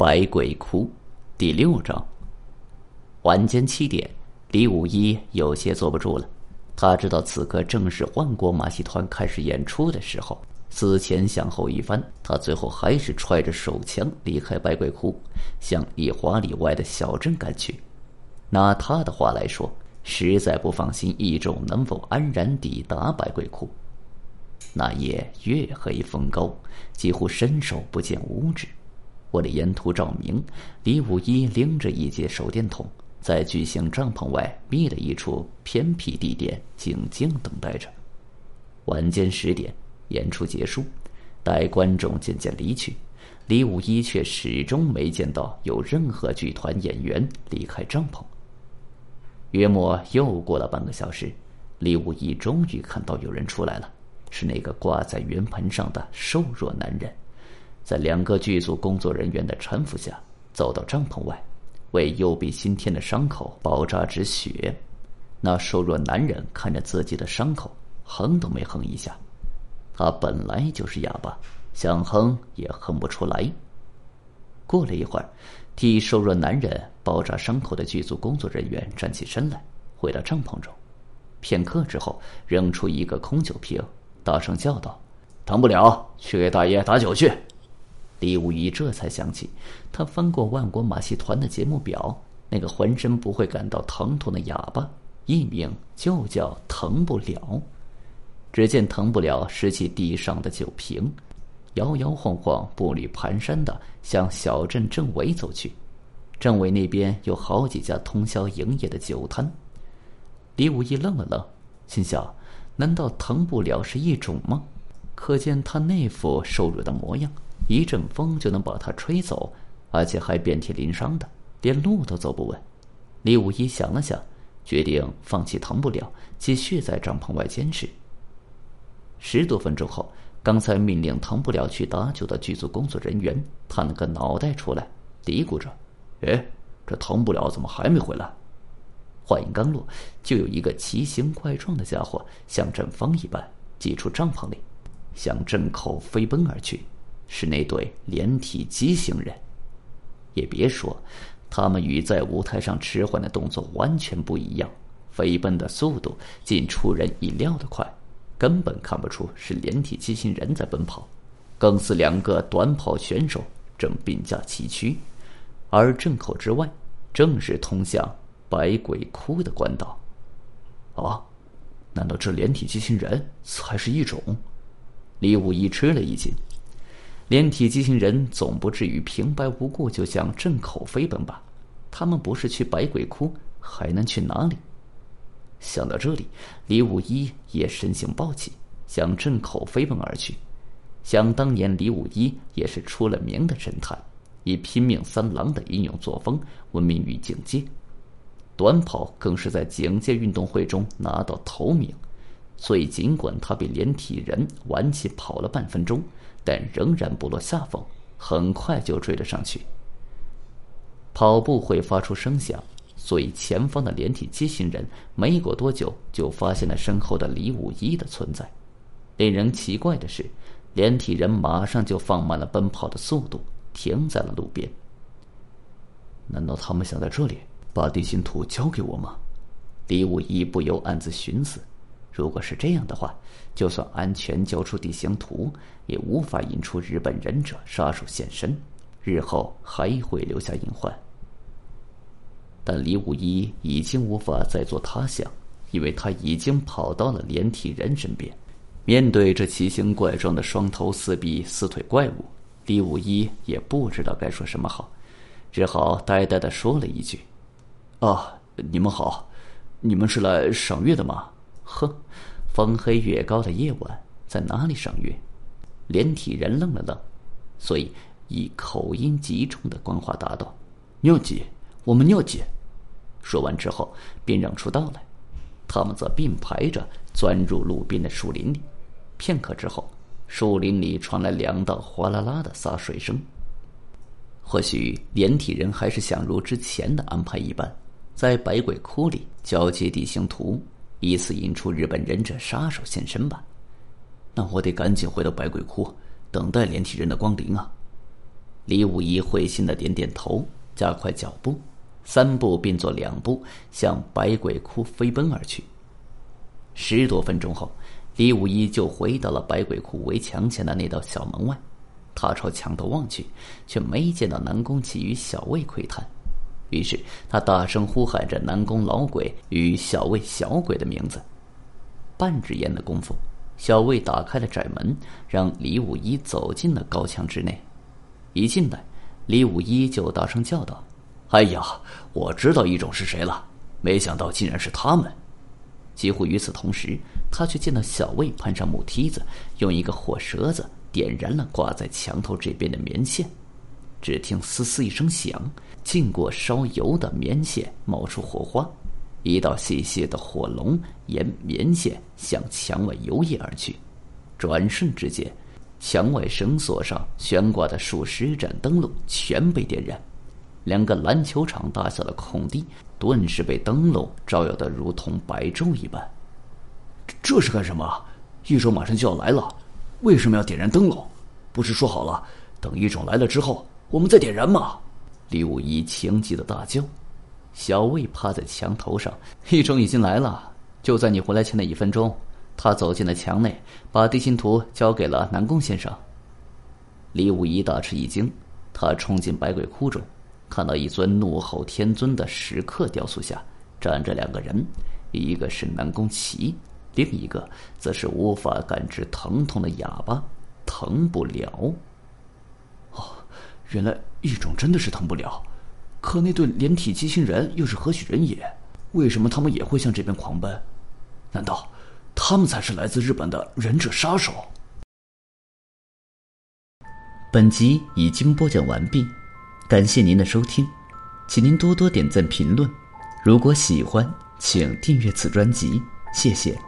百鬼窟第六章。晚间七点，李五一有些坐不住了。他知道此刻正是万国马戏团开始演出的时候。思前想后一番，他最后还是揣着手枪离开百鬼窟，向一华里外的小镇赶去。拿他的话来说，实在不放心一众能否安然抵达百鬼窟。那夜月黑风高，几乎伸手不见五指。为了沿途照明，李五一拎着一节手电筒，在巨型帐篷外觅了一处偏僻地点，静静等待着。晚间十点，演出结束，待观众渐渐离去，李五一却始终没见到有任何剧团演员离开帐篷。约莫又过了半个小时，李五一终于看到有人出来了，是那个挂在圆盘上的瘦弱男人。在两个剧组工作人员的搀扶下，走到帐篷外，为右臂新添的伤口包扎止血。那瘦弱男人看着自己的伤口，哼都没哼一下。他本来就是哑巴，想哼也哼不出来。过了一会儿，替瘦弱男人包扎伤口的剧组工作人员站起身来，回到帐篷中。片刻之后，扔出一个空酒瓶，大声叫道：“疼不了，去给大爷打酒去。”李无一这才想起，他翻过万国马戏团的节目表，那个浑身不会感到疼痛的哑巴，艺名就叫疼不了。只见疼不了拾起地上的酒瓶，摇摇晃晃、步履蹒跚的向小镇镇尾走去。镇尾那边有好几家通宵营业的酒摊。李无一愣了愣，心想：难道疼不了是一种吗？可见他那副瘦弱的模样。一阵风就能把他吹走，而且还遍体鳞伤的，连路都走不稳。李武一想了想，决定放弃疼不了，继续在帐篷外监视。十多分钟后，刚才命令疼不了去打酒的剧组工作人员探了个脑袋出来，嘀咕着：“哎，这疼不了怎么还没回来？”话音刚落，就有一个奇形怪状的家伙像阵风一般挤出帐篷里，向镇口飞奔而去。是那对连体畸形人，也别说，他们与在舞台上迟缓的动作完全不一样，飞奔的速度竟出人意料的快，根本看不出是连体畸形人在奔跑，更似两个短跑选手正并驾齐驱，而镇口之外正是通向百鬼窟的官道。啊，难道这连体畸形人才是一种？李武一吃了一惊。连体机器人总不至于平白无故就向镇口飞奔吧？他们不是去百鬼窟，还能去哪里？想到这里，李五一也身形暴起，向镇口飞奔而去。想当年，李五一也是出了名的神探，以拼命三郎的英勇作风闻名于警界，短跑更是在警界运动会中拿到头名。所以，尽管他比连体人晚起跑了半分钟。但仍然不落下风，很快就追了上去。跑步会发出声响，所以前方的连体畸形人没过多久就发现了身后的李五一的存在。令人奇怪的是，连体人马上就放慢了奔跑的速度，停在了路边。难道他们想在这里把地形图交给我吗？李武一不由暗自寻思。如果是这样的话，就算安全交出地形图，也无法引出日本忍者杀手现身，日后还会留下隐患。但李武一已经无法再做他想，因为他已经跑到了连体人身边。面对这奇形怪状的双头四臂四腿怪物，李武一也不知道该说什么好，只好呆呆的说了一句：“啊，你们好，你们是来赏月的吗？”哼，风黑月高的夜晚，在哪里赏月？连体人愣了愣，所以以口音极重的官话答道：“尿急，我们尿急。”说完之后，便让出道来。他们则并排着钻入路边的树林里。片刻之后，树林里传来两道哗啦啦的洒水声。或许连体人还是想如之前的安排一般，在百鬼窟里交接地形图。以此引出日本忍者杀手现身吧，那我得赶紧回到百鬼窟，等待连体人的光临啊！李武一会心的点点头，加快脚步，三步并作两步向百鬼窟飞奔而去。十多分钟后，李武一就回到了百鬼窟围墙前的那道小门外。他朝墙头望去，却没见到南宫奇与小魏窥探。于是他大声呼喊着南宫老鬼与小魏小鬼的名字。半支烟的功夫，小魏打开了窄门，让李五一走进了高墙之内。一进来，李五一就大声叫道：“哎呀，我知道一种是谁了！没想到竟然是他们！”几乎与此同时，他却见到小魏攀上木梯子，用一个火舌子点燃了挂在墙头这边的棉线。只听“嘶嘶”一声响，浸过烧油的棉线冒出火花，一道细细的火龙沿棉线向墙外游曳而去。转瞬之间。墙外绳索上悬挂的数十盏灯笼全被点燃，两个篮球场大小的空地顿时被灯笼照耀得如同白昼一般。这是干什么？异种马上就要来了，为什么要点燃灯笼？不是说好了，等异种来了之后我们再点燃吗？李武一情急的大叫。小魏趴在墙头上，一种已经来了，就在你回来前的一分钟。他走进了墙内，把地形图交给了南宫先生。李武一大吃一惊，他冲进百鬼窟中，看到一尊怒吼天尊的石刻雕塑下站着两个人，一个是南宫奇，另一个则是无法感知疼痛的哑巴，疼不了。原来异种真的是疼不了，可那对连体机器人又是何许人也？为什么他们也会向这边狂奔？难道？他们才是来自日本的忍者杀手。本集已经播讲完毕，感谢您的收听，请您多多点赞评论。如果喜欢，请订阅此专辑，谢谢。